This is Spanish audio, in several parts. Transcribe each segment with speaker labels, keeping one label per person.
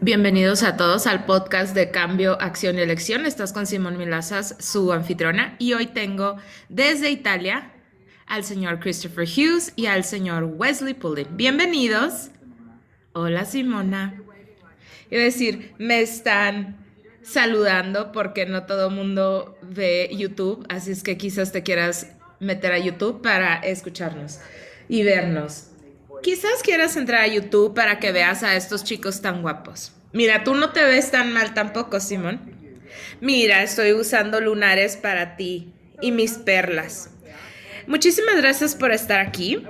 Speaker 1: Bienvenidos a todos al podcast de Cambio, Acción y Elección. Estás con Simón Milazas, su anfitriona, y hoy tengo desde Italia al señor Christopher Hughes y al señor Wesley Pullen. Bienvenidos. Hola Simona. A decir, me están saludando porque no todo mundo ve YouTube, así es que quizás te quieras meter a YouTube para escucharnos y vernos. Quizás quieras entrar a YouTube para que veas a estos chicos tan guapos. Mira, tú no te ves tan mal tampoco, Simón. Mira, estoy usando lunares para ti y mis perlas. Muchísimas gracias por estar aquí.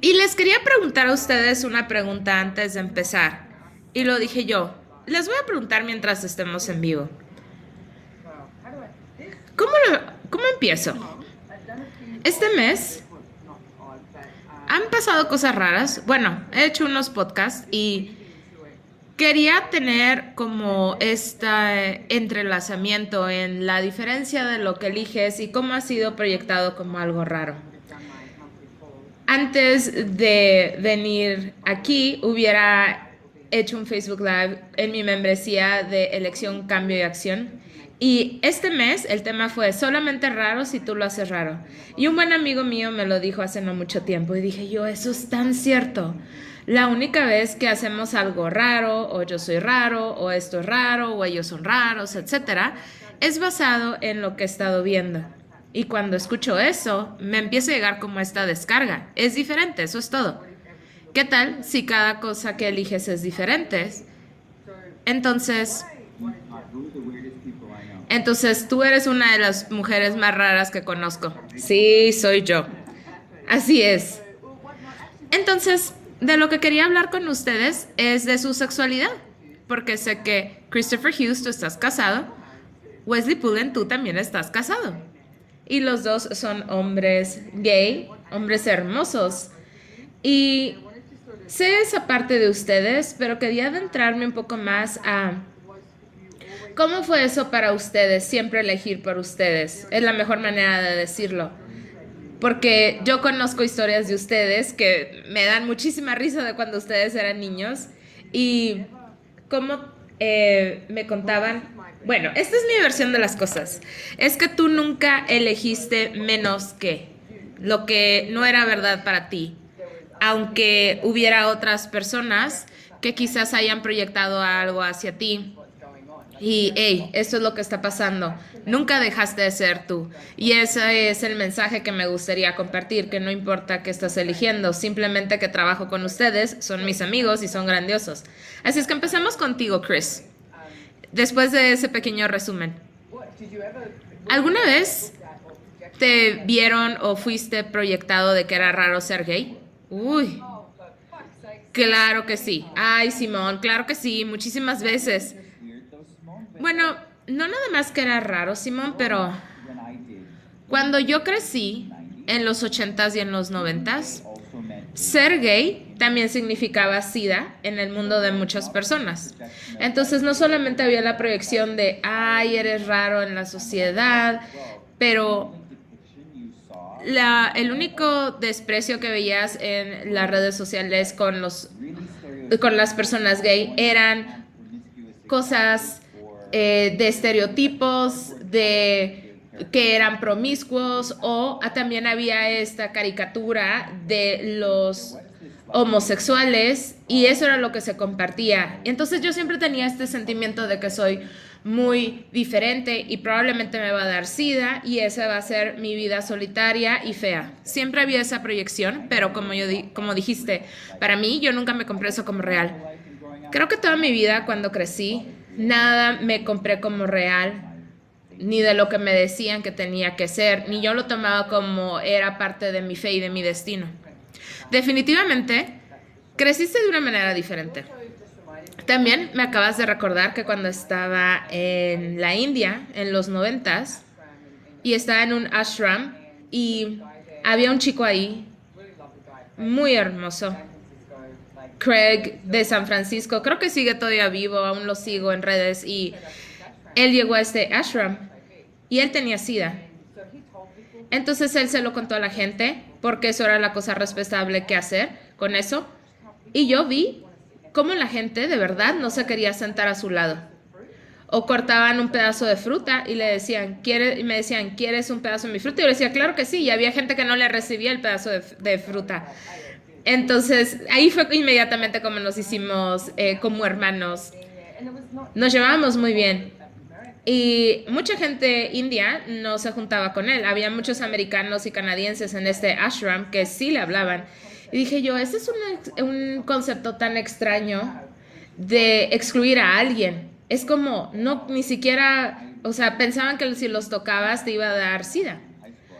Speaker 1: Y les quería preguntar a ustedes una pregunta antes de empezar. Y lo dije yo. Les voy a preguntar mientras estemos en vivo. ¿Cómo, cómo empiezo? Este mes han pasado cosas raras. Bueno, he hecho unos podcasts y quería tener como este entrelazamiento en la diferencia de lo que eliges y cómo ha sido proyectado como algo raro. Antes de venir aquí, hubiera hecho un Facebook Live en mi membresía de elección, cambio y acción y este mes el tema fue solamente raro si tú lo haces raro. Y un buen amigo mío me lo dijo hace no mucho tiempo y dije yo, eso es tan cierto. La única vez que hacemos algo raro, o yo soy raro, o esto es raro, o ellos son raros, etcétera, es basado en lo que he estado viendo. Y cuando escucho eso, me empieza a llegar como esta descarga. Es diferente, eso es todo. ¿Qué tal si cada cosa que eliges es diferente? Entonces, entonces, tú eres una de las mujeres más raras que conozco. Sí, soy yo. Así es. Entonces, de lo que quería hablar con ustedes es de su sexualidad, porque sé que Christopher Hughes, tú estás casado, Wesley Pullen, tú también estás casado. Y los dos son hombres gay, hombres hermosos. Y sé esa parte de ustedes, pero quería adentrarme un poco más a ¿Cómo fue eso para ustedes? Siempre elegir por ustedes. Es la mejor manera de decirlo. Porque yo conozco historias de ustedes que me dan muchísima risa de cuando ustedes eran niños. Y cómo eh, me contaban, bueno, esta es mi versión de las cosas. Es que tú nunca elegiste menos que lo que no era verdad para ti. Aunque hubiera otras personas que quizás hayan proyectado algo hacia ti y, hey, esto es lo que está pasando. Nunca dejaste de ser tú. Y ese es el mensaje que me gustaría compartir, que no importa qué estás eligiendo, simplemente que trabajo con ustedes, son mis amigos y son grandiosos. Así es que empecemos contigo, Chris. Después de ese pequeño resumen. ¿Alguna vez te vieron o fuiste proyectado de que era raro ser gay? Uy. Claro que sí. Ay, Simón, claro que sí, muchísimas veces. Bueno, no nada más que era raro, Simón, pero cuando yo crecí en los 80s y en los 90s, ser gay también significaba SIDA en el mundo de muchas personas. Entonces no solamente había la proyección de, ay, eres raro en la sociedad, pero la, el único desprecio que veías en las redes sociales con, los, con las personas gay eran cosas eh, de estereotipos, de que eran promiscuos o ah, también había esta caricatura de los homosexuales y eso era lo que se compartía. Entonces yo siempre tenía este sentimiento de que soy muy diferente y probablemente me va a dar sida y esa va a ser mi vida solitaria y fea. Siempre había esa proyección, pero como yo como dijiste, para mí yo nunca me compré eso como real. Creo que toda mi vida cuando crecí nada me compré como real, ni de lo que me decían que tenía que ser, ni yo lo tomaba como era parte de mi fe y de mi destino. Definitivamente, creciste de una manera diferente. También me acabas de recordar que cuando estaba en la India, en los noventas, y estaba en un ashram, y había un chico ahí, muy hermoso, Craig de San Francisco, creo que sigue todavía vivo, aún lo sigo en redes, y él llegó a este ashram y él tenía sida. Entonces él se lo contó a la gente porque eso era la cosa respetable que hacer con eso. Y yo vi cómo la gente de verdad no se quería sentar a su lado. O cortaban un pedazo de fruta y le decían, ¿quiere? y me decían, ¿quieres un pedazo de mi fruta? Y yo le decía, claro que sí. Y había gente que no le recibía el pedazo de fruta. Entonces, ahí fue inmediatamente como nos hicimos eh, como hermanos. Nos llevábamos muy bien. Y mucha gente india no se juntaba con él. Había muchos americanos y canadienses en este ashram que sí le hablaban. Y dije yo, ese es un, un concepto tan extraño de excluir a alguien. Es como, no, ni siquiera, o sea, pensaban que si los tocabas te iba a dar sida.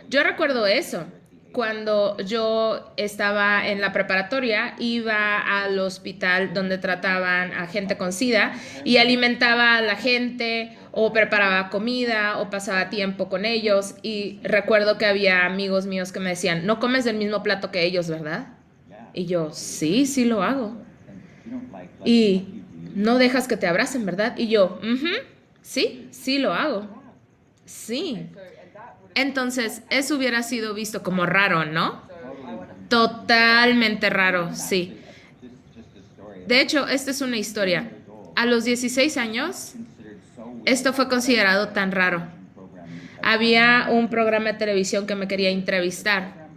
Speaker 1: Yo recuerdo eso cuando yo estaba en la preparatoria, iba al hospital donde trataban a gente con SIDA y alimentaba a la gente o preparaba comida o pasaba tiempo con ellos y recuerdo que había amigos míos que me decían, no comes del mismo plato que ellos, ¿verdad? Y yo, sí, sí lo hago. Y no dejas que te abracen, ¿verdad? Y yo, sí, sí lo hago. Sí. Entonces, eso hubiera sido visto como raro, ¿no? Totalmente raro, sí. De hecho, esta es una historia. A los 16 años, esto fue considerado tan raro. Había un programa de televisión que me quería entrevistar.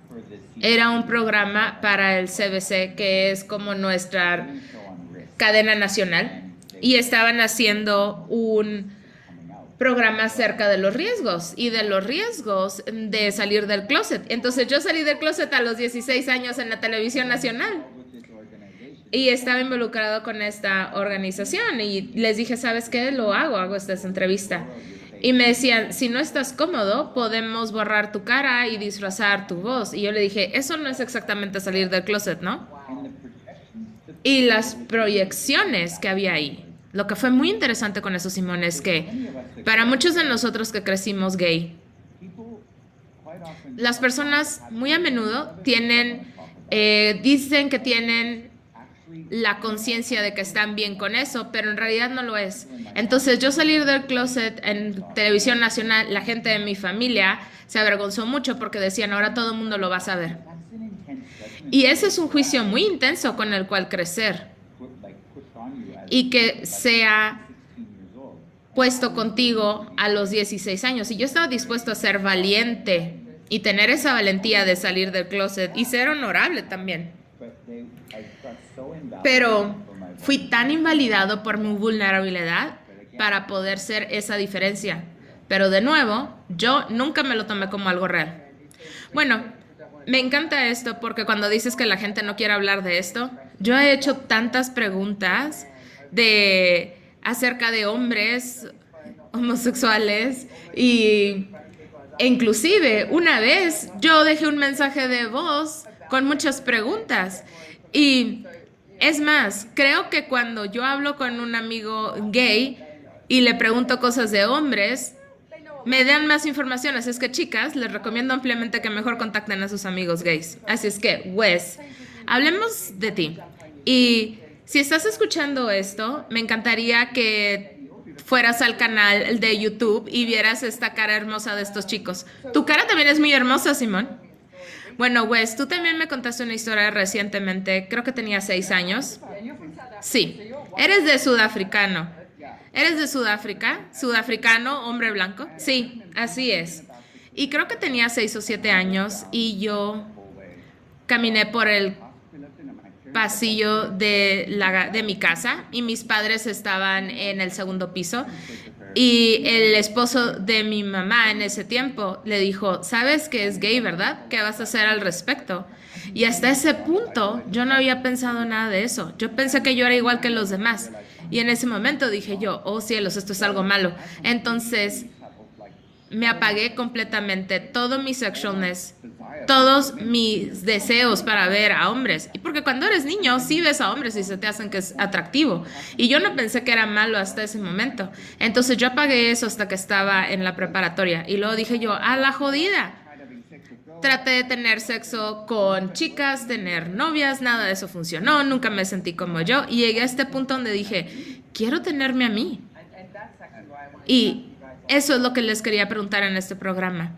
Speaker 1: Era un programa para el CBC, que es como nuestra cadena nacional, y estaban haciendo un programa acerca de los riesgos y de los riesgos de salir del closet. Entonces yo salí del closet a los 16 años en la televisión nacional y estaba involucrado con esta organización y les dije, ¿sabes qué? Lo hago, hago esta entrevista. Y me decían, si no estás cómodo, podemos borrar tu cara y disfrazar tu voz. Y yo le dije, eso no es exactamente salir del closet, ¿no? Y las proyecciones que había ahí lo que fue muy interesante con eso, Simón, es que para muchos de nosotros que crecimos gay, las personas muy a menudo tienen, eh, dicen que tienen la conciencia de que están bien con eso, pero en realidad no lo es. Entonces yo salir del closet en televisión nacional, la gente de mi familia se avergonzó mucho porque decían, ahora todo el mundo lo va a saber. Y ese es un juicio muy intenso con el cual crecer y que sea puesto contigo a los 16 años. Y yo estaba dispuesto a ser valiente y tener esa valentía de salir del closet y ser honorable también. Pero fui tan invalidado por mi vulnerabilidad para poder ser esa diferencia. Pero de nuevo, yo nunca me lo tomé como algo real. Bueno, me encanta esto porque cuando dices que la gente no quiere hablar de esto, yo he hecho tantas preguntas de acerca de hombres homosexuales y e inclusive una vez yo dejé un mensaje de voz con muchas preguntas y es más, creo que cuando yo hablo con un amigo gay y le pregunto cosas de hombres, me dan más información. Así es que, chicas, les recomiendo ampliamente que mejor contacten a sus amigos gays. Así es que, Wes, hablemos de ti. Y si estás escuchando esto, me encantaría que fueras al canal de YouTube y vieras esta cara hermosa de estos chicos. Tu cara también es muy hermosa, Simón. Bueno, Wes, tú también me contaste una historia recientemente, creo que tenía seis años. Sí, eres de sudafricano. ¿Eres de Sudáfrica? ¿Sudafricano, hombre blanco? Sí, así es. Y creo que tenía seis o siete años y yo caminé por el pasillo de, la, de mi casa y mis padres estaban en el segundo piso y el esposo de mi mamá en ese tiempo le dijo, sabes que es gay, ¿verdad? ¿Qué vas a hacer al respecto? Y hasta ese punto yo no había pensado nada de eso. Yo pensé que yo era igual que los demás. Y en ese momento dije yo, oh cielos, esto es algo malo. Entonces me apagué completamente todo mi sexualness todos mis deseos para ver a hombres. Y porque cuando eres niño, sí ves a hombres y se te hacen que es atractivo. Y yo no pensé que era malo hasta ese momento. Entonces yo apagué eso hasta que estaba en la preparatoria. Y luego dije yo, a la jodida. Traté de tener sexo con chicas, tener novias, nada de eso funcionó, nunca me sentí como yo. Y llegué a este punto donde dije, quiero tenerme a mí. Y eso es lo que les quería preguntar en este programa.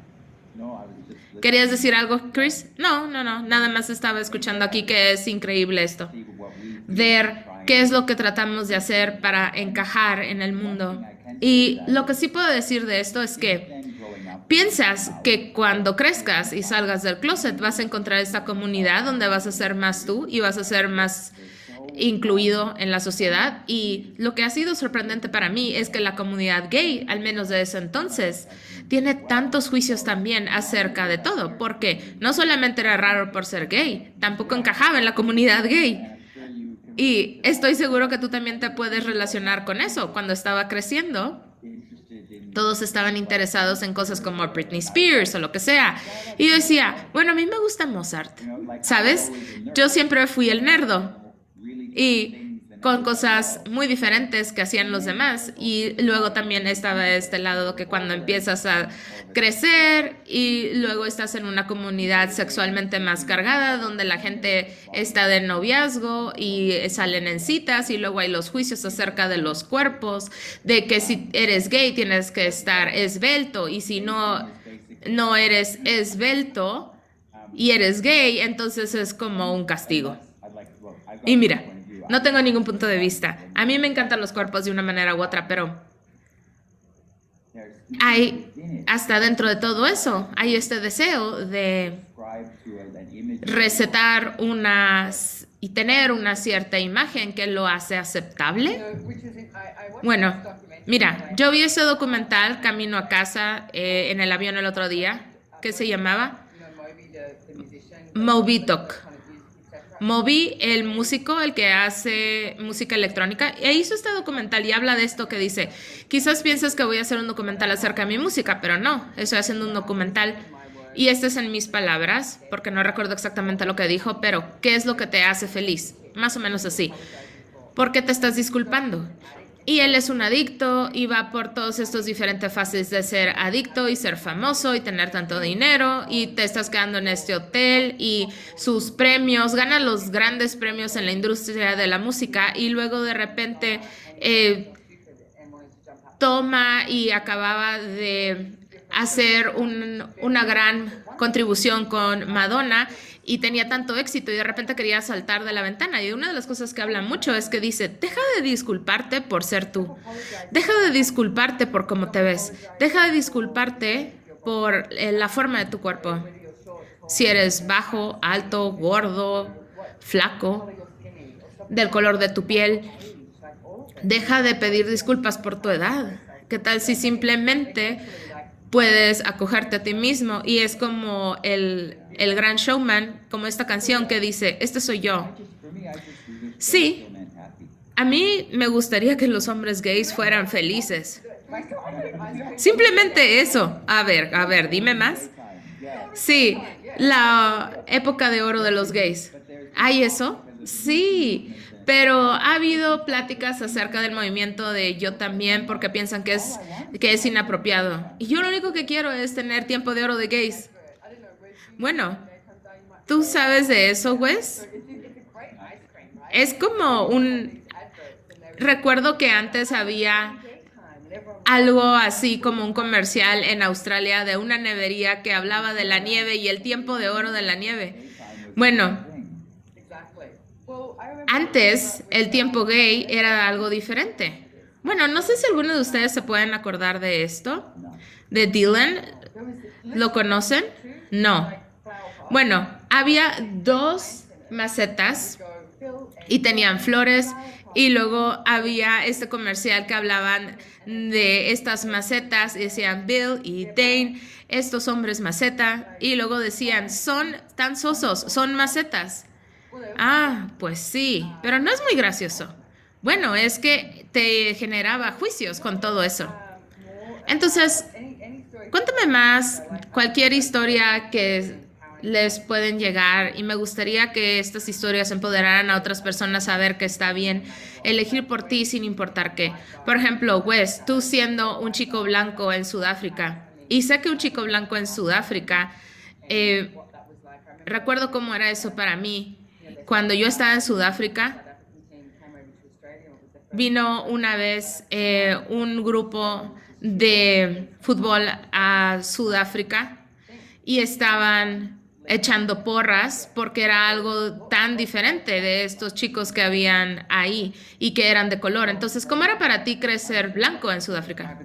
Speaker 1: ¿Querías decir algo, Chris? No, no, no. Nada más estaba escuchando aquí que es increíble esto. Ver qué es lo que tratamos de hacer para encajar en el mundo. Y lo que sí puedo decir de esto es que piensas que cuando crezcas y salgas del closet vas a encontrar esta comunidad donde vas a ser más tú y vas a ser más incluido en la sociedad. Y lo que ha sido sorprendente para mí es que la comunidad gay, al menos de ese entonces, tiene tantos juicios también acerca de todo, porque no solamente era raro por ser gay, tampoco encajaba en la comunidad gay. Y estoy seguro que tú también te puedes relacionar con eso. Cuando estaba creciendo, todos estaban interesados en cosas como Britney Spears o lo que sea. Y yo decía, bueno, a mí me gusta Mozart, ¿sabes? Yo siempre fui el nerdo y con cosas muy diferentes que hacían los demás. Y luego también estaba este lado que cuando empiezas a crecer y luego estás en una comunidad sexualmente más cargada, donde la gente está de noviazgo y salen en citas y luego hay los juicios acerca de los cuerpos, de que si eres gay tienes que estar esbelto y si no, no eres esbelto y eres gay, entonces es como un castigo. Y mira, no tengo ningún punto de vista. A mí me encantan los cuerpos de una manera u otra, pero hay, hasta dentro de todo eso, hay este deseo de recetar unas y tener una cierta imagen que lo hace aceptable. Bueno, mira, yo vi ese documental Camino a casa eh, en el avión el otro día, que se llamaba Moby Moby, el músico, el que hace música electrónica, e hizo este documental y habla de esto que dice, quizás piensas que voy a hacer un documental acerca de mi música, pero no, estoy haciendo un documental y este es en mis palabras, porque no recuerdo exactamente lo que dijo, pero ¿qué es lo que te hace feliz? Más o menos así. ¿Por qué te estás disculpando? Y él es un adicto y va por todos estos diferentes fases de ser adicto y ser famoso y tener tanto dinero y te estás quedando en este hotel y sus premios, gana los grandes premios en la industria de la música y luego de repente eh, toma y acababa de hacer una gran contribución con Madonna y tenía tanto éxito y de repente quería saltar de la ventana. Y una de las cosas que habla mucho es que dice, deja de disculparte por ser tú, deja de disculparte por cómo te ves, deja de disculparte por eh, la forma de tu cuerpo. Si eres bajo, alto, gordo, flaco, del color de tu piel, deja de pedir disculpas por tu edad. ¿Qué tal si simplemente puedes acogerte a ti mismo y es como el, el gran showman, como esta canción que dice, este soy yo. Sí, a mí me gustaría que los hombres gays fueran felices. Simplemente eso. A ver, a ver, dime más. Sí, la época de oro de los gays. ¿Hay eso? Sí, pero ha habido pláticas acerca del movimiento de yo también porque piensan que es, que es inapropiado. Y yo lo único que quiero es tener tiempo de oro de gays. Bueno, ¿tú sabes de eso, Wes? Es como un... Recuerdo que antes había algo así como un comercial en Australia de una nevería que hablaba de la nieve y el tiempo de oro de la nieve. Bueno, antes el tiempo gay era algo diferente. Bueno, no sé si alguno de ustedes se pueden acordar de esto, de Dylan. ¿Lo conocen? No. Bueno, había dos macetas y tenían flores y luego había este comercial que hablaban de estas macetas y decían Bill y Dane, estos hombres maceta y luego decían, son tan sosos, son macetas. Ah, pues sí, pero no es muy gracioso. Bueno, es que te generaba juicios con todo eso. Entonces, cuéntame más cualquier historia que les pueden llegar y me gustaría que estas historias empoderaran a otras personas a ver que está bien elegir por ti sin importar qué. Por ejemplo, Wes, tú siendo un chico blanco en Sudáfrica, y sé que un chico blanco en Sudáfrica, eh, recuerdo cómo era eso para mí, cuando yo estaba en Sudáfrica, vino una vez eh, un grupo de fútbol a Sudáfrica y estaban echando porras porque era algo tan diferente de estos chicos que habían ahí y que eran de color. Entonces, ¿cómo era para ti crecer blanco en Sudáfrica?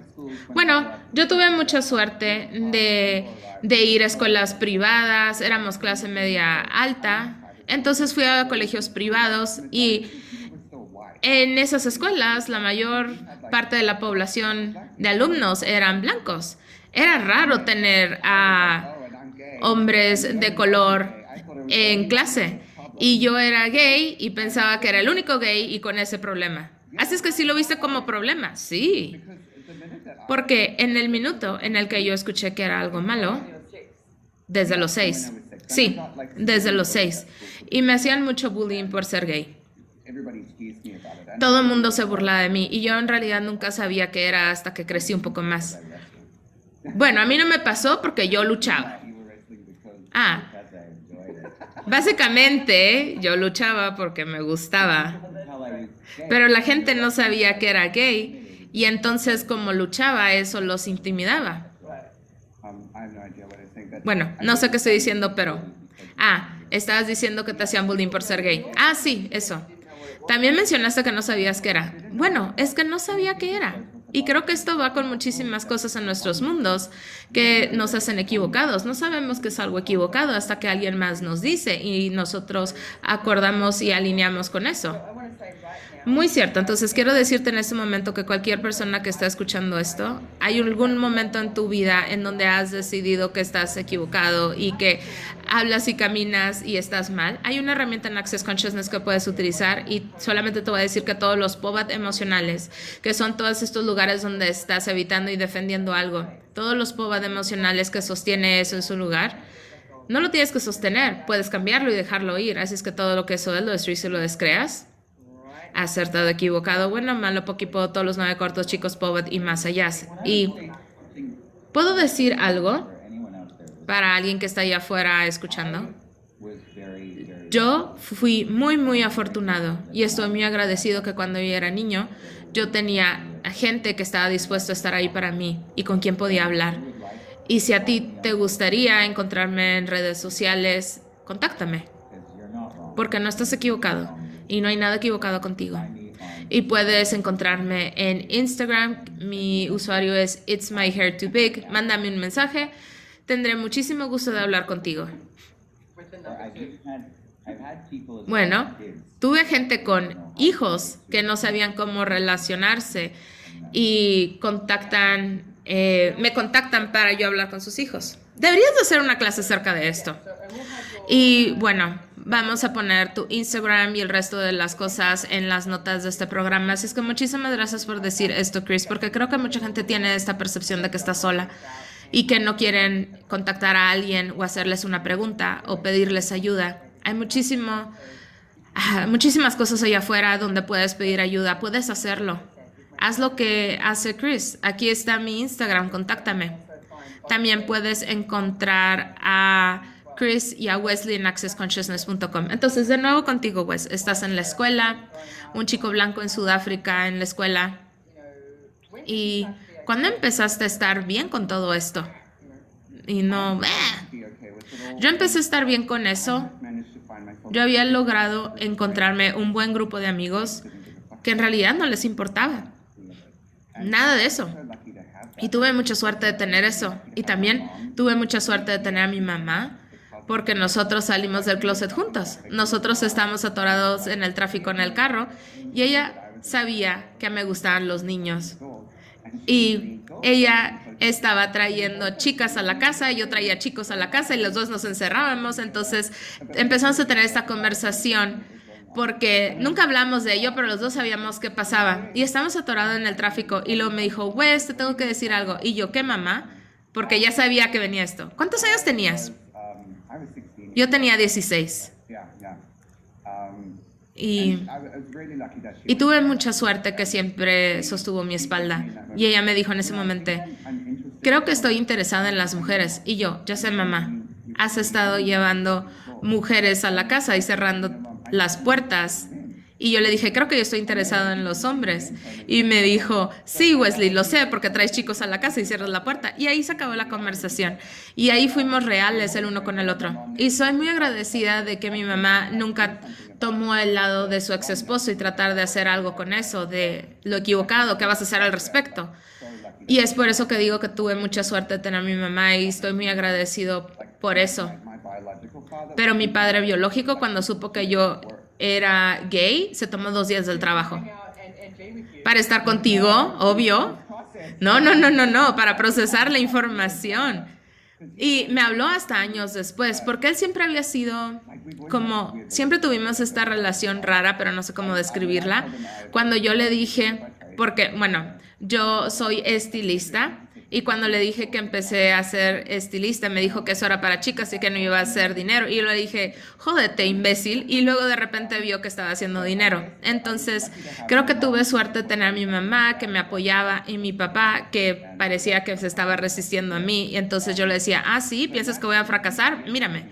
Speaker 1: Bueno, yo tuve mucha suerte de, de ir a escuelas privadas, éramos clase media alta, entonces fui a colegios privados y en esas escuelas la mayor parte de la población de alumnos eran blancos. Era raro tener a hombres de color en clase. Y yo era gay y pensaba que era el único gay y con ese problema. Así es que sí lo viste como problema, sí. Porque en el minuto en el que yo escuché que era algo malo, desde los seis, sí, desde los seis, y me hacían mucho bullying por ser gay. Todo el mundo se burlaba de mí y yo en realidad nunca sabía qué era hasta que crecí un poco más. Bueno, a mí no me pasó porque yo luchaba. Ah, básicamente yo luchaba porque me gustaba, pero la gente no sabía que era gay y entonces como luchaba eso los intimidaba. Bueno, no sé qué estoy diciendo, pero... Ah, estabas diciendo que te hacían bullying por ser gay. Ah, sí, eso. También mencionaste que no sabías qué era. Bueno, es que no sabía qué era. Y creo que esto va con muchísimas cosas en nuestros mundos que nos hacen equivocados. No sabemos que es algo equivocado hasta que alguien más nos dice y nosotros acordamos y alineamos con eso. Muy cierto. Entonces quiero decirte en este momento que cualquier persona que está escuchando esto, hay algún momento en tu vida en donde has decidido que estás equivocado y que hablas y caminas y estás mal. Hay una herramienta en Access Consciousness que puedes utilizar y solamente te voy a decir que todos los POBAT emocionales, que son todos estos lugares donde estás evitando y defendiendo algo, todos los POBAT emocionales que sostiene eso en su lugar, no lo tienes que sostener, puedes cambiarlo y dejarlo ir. Así es que todo lo que eso es, lo destruyes y lo descreas acertado, equivocado, bueno, malo, poquito, todos los nueve cortos, chicos, poet y más allá. Y puedo decir algo para alguien que está allá afuera escuchando. Yo fui muy, muy afortunado y estoy muy agradecido que cuando yo era niño yo tenía gente que estaba dispuesto a estar ahí para mí y con quien podía hablar. Y si a ti te gustaría encontrarme en redes sociales, contáctame, porque no estás equivocado y no hay nada equivocado contigo. Y puedes encontrarme en Instagram. Mi usuario es It's My Hair Too Big. Mándame un mensaje. Tendré muchísimo gusto de hablar contigo. Bueno, tuve gente con hijos que no sabían cómo relacionarse y contactan, eh, me contactan para yo hablar con sus hijos. Deberías de hacer una clase acerca de esto. Y bueno, Vamos a poner tu Instagram y el resto de las cosas en las notas de este programa. Así es que muchísimas gracias por decir esto, Chris, porque creo que mucha gente tiene esta percepción de que está sola y que no quieren contactar a alguien o hacerles una pregunta o pedirles ayuda. Hay muchísimo, ah, muchísimas cosas allá afuera donde puedes pedir ayuda. Puedes hacerlo. Haz lo que hace Chris. Aquí está mi Instagram, contáctame. También puedes encontrar a Chris y a Wesley en accessconsciousness.com. Entonces, de nuevo contigo, Wes, estás en la escuela, un chico blanco en Sudáfrica en la escuela. ¿Y cuándo empezaste a estar bien con todo esto? Y no, yo empecé a estar bien con eso. Yo había logrado encontrarme un buen grupo de amigos que en realidad no les importaba. Nada de eso. Y tuve mucha suerte de tener eso. Y también tuve mucha suerte de tener a mi mamá porque nosotros salimos del closet juntos. Nosotros estamos atorados en el tráfico en el carro y ella sabía que me gustaban los niños. Y ella estaba trayendo chicas a la casa, y yo traía chicos a la casa y los dos nos encerrábamos. Entonces empezamos a tener esta conversación porque nunca hablamos de ello, pero los dos sabíamos qué pasaba. Y estábamos atorados en el tráfico y luego me dijo, Wes, te tengo que decir algo. Y yo, ¿qué mamá? Porque ya sabía que venía esto. ¿Cuántos años tenías? Yo tenía 16. Um, y, y, tuve mucha suerte que siempre sostuvo mi espalda. Y ella me dijo en ese momento, creo que estoy interesada en las mujeres. Y yo, ya sé mamá, has estado llevando mujeres a la casa y cerrando las puertas Y yo le dije, creo que yo estoy interesado en los hombres. Y me dijo, sí, Wesley, lo sé, porque traes chicos a la casa y cierras la puerta. Y ahí se acabó la conversación. Y ahí fuimos reales el uno con el otro. Y soy muy agradecida de que mi mamá nunca tomó el lado de su ex esposo y tratar de hacer algo con eso, de lo equivocado, ¿qué vas a hacer al respecto? Y es por eso que digo que tuve mucha suerte de tener a mi mamá y estoy muy agradecido por eso. Pero mi padre biológico, cuando supo que yo era gay, se tomó dos días del trabajo. Para estar contigo, obvio. No, no, no, no, no, para procesar la información. Y me habló hasta años después, porque él siempre había sido como, siempre tuvimos esta relación rara, pero no sé cómo describirla. Cuando yo le dije, porque, bueno, yo soy estilista y cuando le dije que empecé a ser estilista, me dijo que eso era para chicas y que no iba a hacer dinero. Y yo le dije, jódete, imbécil. Y luego de repente vio que estaba haciendo dinero. Entonces, creo que tuve suerte de tener a mi mamá que me apoyaba y mi papá que parecía que se estaba resistiendo a mí. Y entonces yo le decía, ah, sí, ¿piensas que voy a fracasar? Mírame.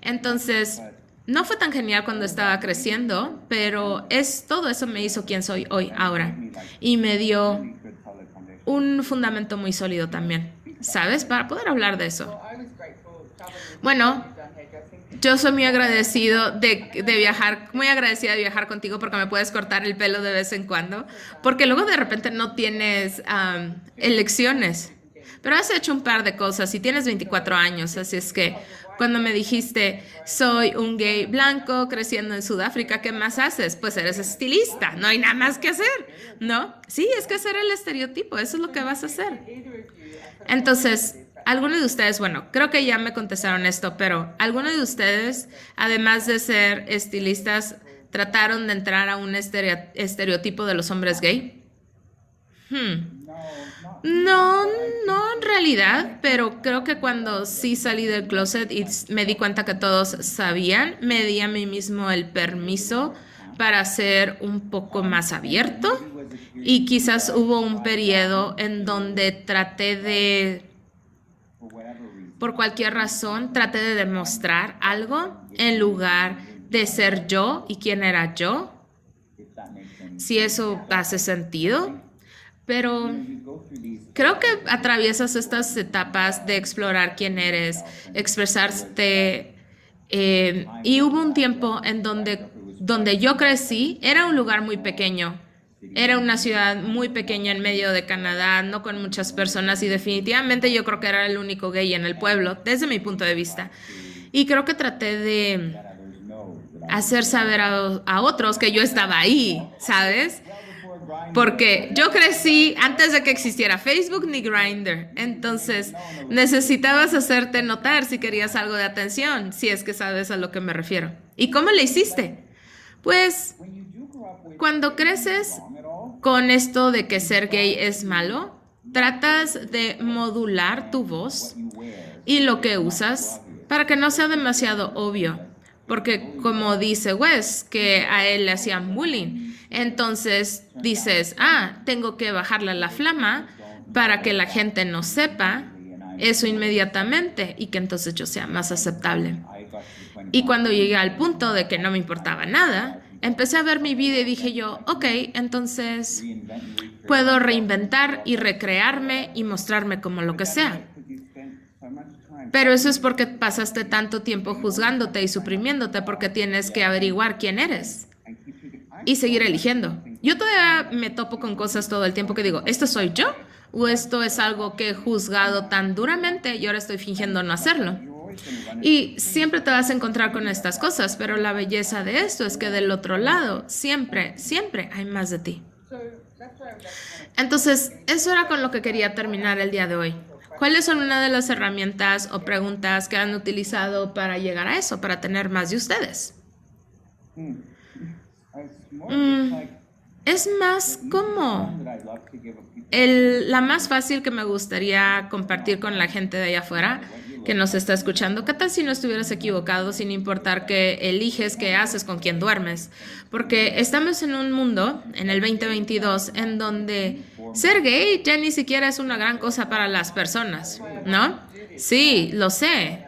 Speaker 1: Entonces, no fue tan genial cuando estaba creciendo, pero es todo eso me hizo quien soy hoy, ahora. Y me dio un fundamento muy sólido también, ¿sabes? Para poder hablar de eso. Bueno, yo soy muy agradecido de, viajar, muy agradecida de viajar contigo porque me puedes cortar el pelo de vez en cuando, porque luego de repente no tienes elecciones. Pero has hecho un par de cosas y tienes 24 años, así es que cuando me dijiste, soy un gay blanco creciendo en Sudáfrica, ¿qué más haces? Pues eres estilista, no hay nada más que hacer, ¿no? Sí, es que hacer el estereotipo, eso es lo que vas a hacer. Entonces, algunos de ustedes, bueno, creo que ya me contestaron esto, pero algunos de ustedes, además de ser estilistas, trataron de entrar a un estereotipo de los hombres gay? No, no en realidad, pero creo que cuando sí salí del closet y me di cuenta que todos sabían, me di a mí mismo el permiso para ser un poco más abierto y quizás hubo un periodo en donde traté de, por cualquier razón, traté de demostrar algo en lugar de ser yo y quién era yo. Si eso hace sentido. Pero creo que atraviesas estas etapas de explorar quién eres, expresarte. Eh, y hubo un tiempo en donde, donde yo crecí, era un lugar muy pequeño. Era una ciudad muy pequeña en medio de Canadá, no con muchas personas y definitivamente yo creo que era el único gay en el pueblo, desde mi punto de vista. Y creo que traté de hacer saber a, a otros que yo estaba ahí, ¿sabes? Porque yo crecí antes de que existiera Facebook ni Grindr. Entonces, necesitabas hacerte notar si querías algo de atención, si es que sabes a lo que me refiero. ¿Y cómo le hiciste? Pues, cuando creces con esto de que ser gay es malo, tratas de modular tu voz y lo que usas para que no sea demasiado obvio. Porque como dice Wes, que a él le hacían bullying. Entonces dices, ah, tengo que bajarle la flama para que la gente no sepa eso inmediatamente y que entonces yo sea más aceptable. Y cuando llegué al punto de que no me importaba nada, empecé a ver mi vida y dije yo, ok, entonces puedo reinventar y recrearme y mostrarme como lo que sea. Pero eso es porque pasaste tanto tiempo juzgándote y suprimiéndote porque tienes que averiguar quién eres y seguir eligiendo. Yo todavía me topo con cosas todo el tiempo que digo, ¿esto soy yo? ¿O esto es algo que he juzgado tan duramente y ahora estoy fingiendo no hacerlo? Y siempre te vas a encontrar con estas cosas, pero la belleza de esto es que del otro lado, siempre, siempre hay más de ti. Entonces, eso era con lo que quería terminar el día de hoy. ¿Cuáles son una de las herramientas o preguntas que han utilizado para llegar a eso, para tener más de ustedes? Mm, es más como el, la más fácil que me gustaría compartir con la gente de allá afuera que nos está escuchando. ¿Qué tal si no estuvieras equivocado sin importar qué eliges, qué haces, con quién duermes? Porque estamos en un mundo, en el 2022, en donde ser gay ya ni siquiera es una gran cosa para las personas, ¿no? Sí, lo sé.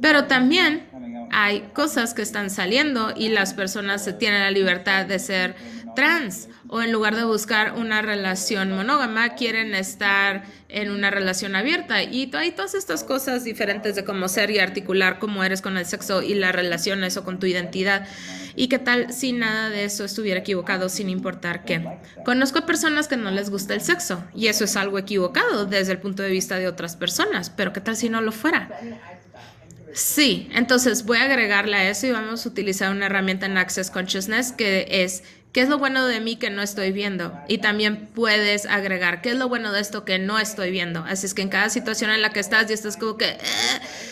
Speaker 1: Pero también hay cosas que están saliendo y las personas tienen la libertad de ser trans o en lugar de buscar una relación monógama quieren estar en una relación abierta y hay todas estas cosas diferentes de cómo ser y articular cómo eres con el sexo y las relaciones o con tu identidad y qué tal si nada de eso estuviera equivocado sin importar qué. Conozco personas que no les gusta el sexo y eso es algo equivocado desde el punto de vista de otras personas, pero qué tal si no lo fuera. Sí, entonces voy a agregarle a eso y vamos a utilizar una herramienta en Access Consciousness que es ¿Qué es lo bueno de mí que no estoy viendo? Y también puedes agregar, ¿qué es lo bueno de esto que no estoy viendo? Así es que en cada situación en la que estás y estás como que eh,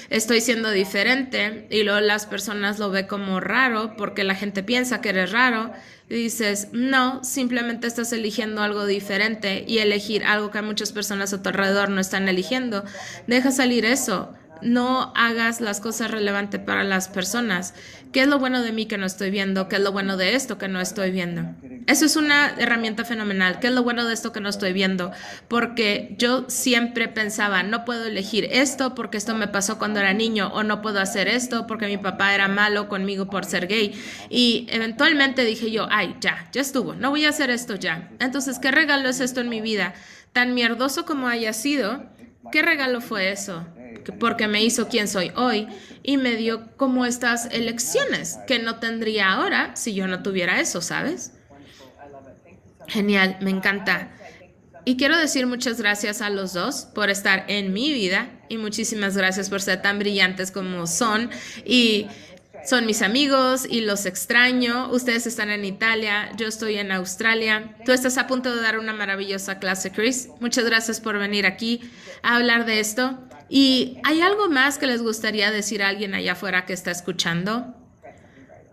Speaker 1: estoy siendo diferente y luego las personas lo ven como raro porque la gente piensa que eres raro y dices, no, simplemente estás eligiendo algo diferente y elegir algo que muchas personas a tu alrededor no están eligiendo. Deja salir eso no hagas las cosas relevantes para las personas. ¿Qué es lo bueno de mí que no estoy viendo? ¿Qué es lo bueno de esto que no estoy viendo? Eso es una herramienta fenomenal. ¿Qué es lo bueno de esto que no estoy viendo? Porque yo siempre pensaba, no puedo elegir esto porque esto me pasó cuando era niño o no puedo hacer esto porque mi papá era malo conmigo por ser gay. Y eventualmente dije yo, ay, ya, ya estuvo, no voy a hacer esto ya. Entonces, ¿qué regalo es esto en mi vida? Tan mierdoso como haya sido, ¿qué regalo fue eso? Porque me hizo quien soy hoy y me dio como estas elecciones que no tendría ahora si yo no tuviera eso, ¿sabes? Genial, me encanta. Y quiero decir muchas gracias a los dos por estar en mi vida y muchísimas gracias por ser tan brillantes como son y son mis amigos y los extraño. Ustedes están en Italia, yo estoy en Australia. Tú estás a punto de dar una maravillosa clase, Chris. Muchas gracias por venir aquí a hablar de esto. ¿Y hay algo más que les gustaría decir a alguien allá afuera que está escuchando?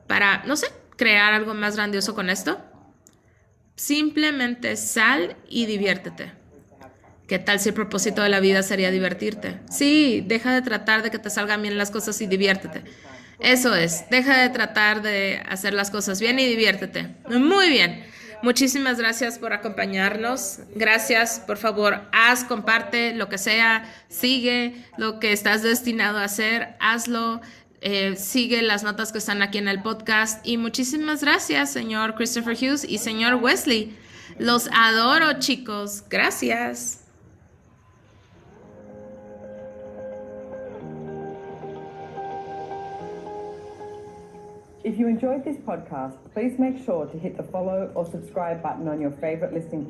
Speaker 1: Para, no sé, crear algo más grandioso con esto. Simplemente sal y diviértete. ¿Qué tal si el propósito de la vida sería divertirte? Sí, deja de tratar de que te salgan bien las cosas y diviértete. Eso es, deja de tratar de hacer las cosas bien y diviértete. Muy bien. Muchísimas gracias por acompañarnos. Gracias, por favor, haz, comparte lo que sea, sigue lo que estás destinado a hacer, hazlo. Eh, sigue las notas que están aquí en el podcast. Y muchísimas gracias, señor Christopher Hughes y señor Wesley. Los adoro, chicos. Gracias.
Speaker 2: If you enjoyed this podcast, please make sure to hit the follow or subscribe button on your favorite listening platform.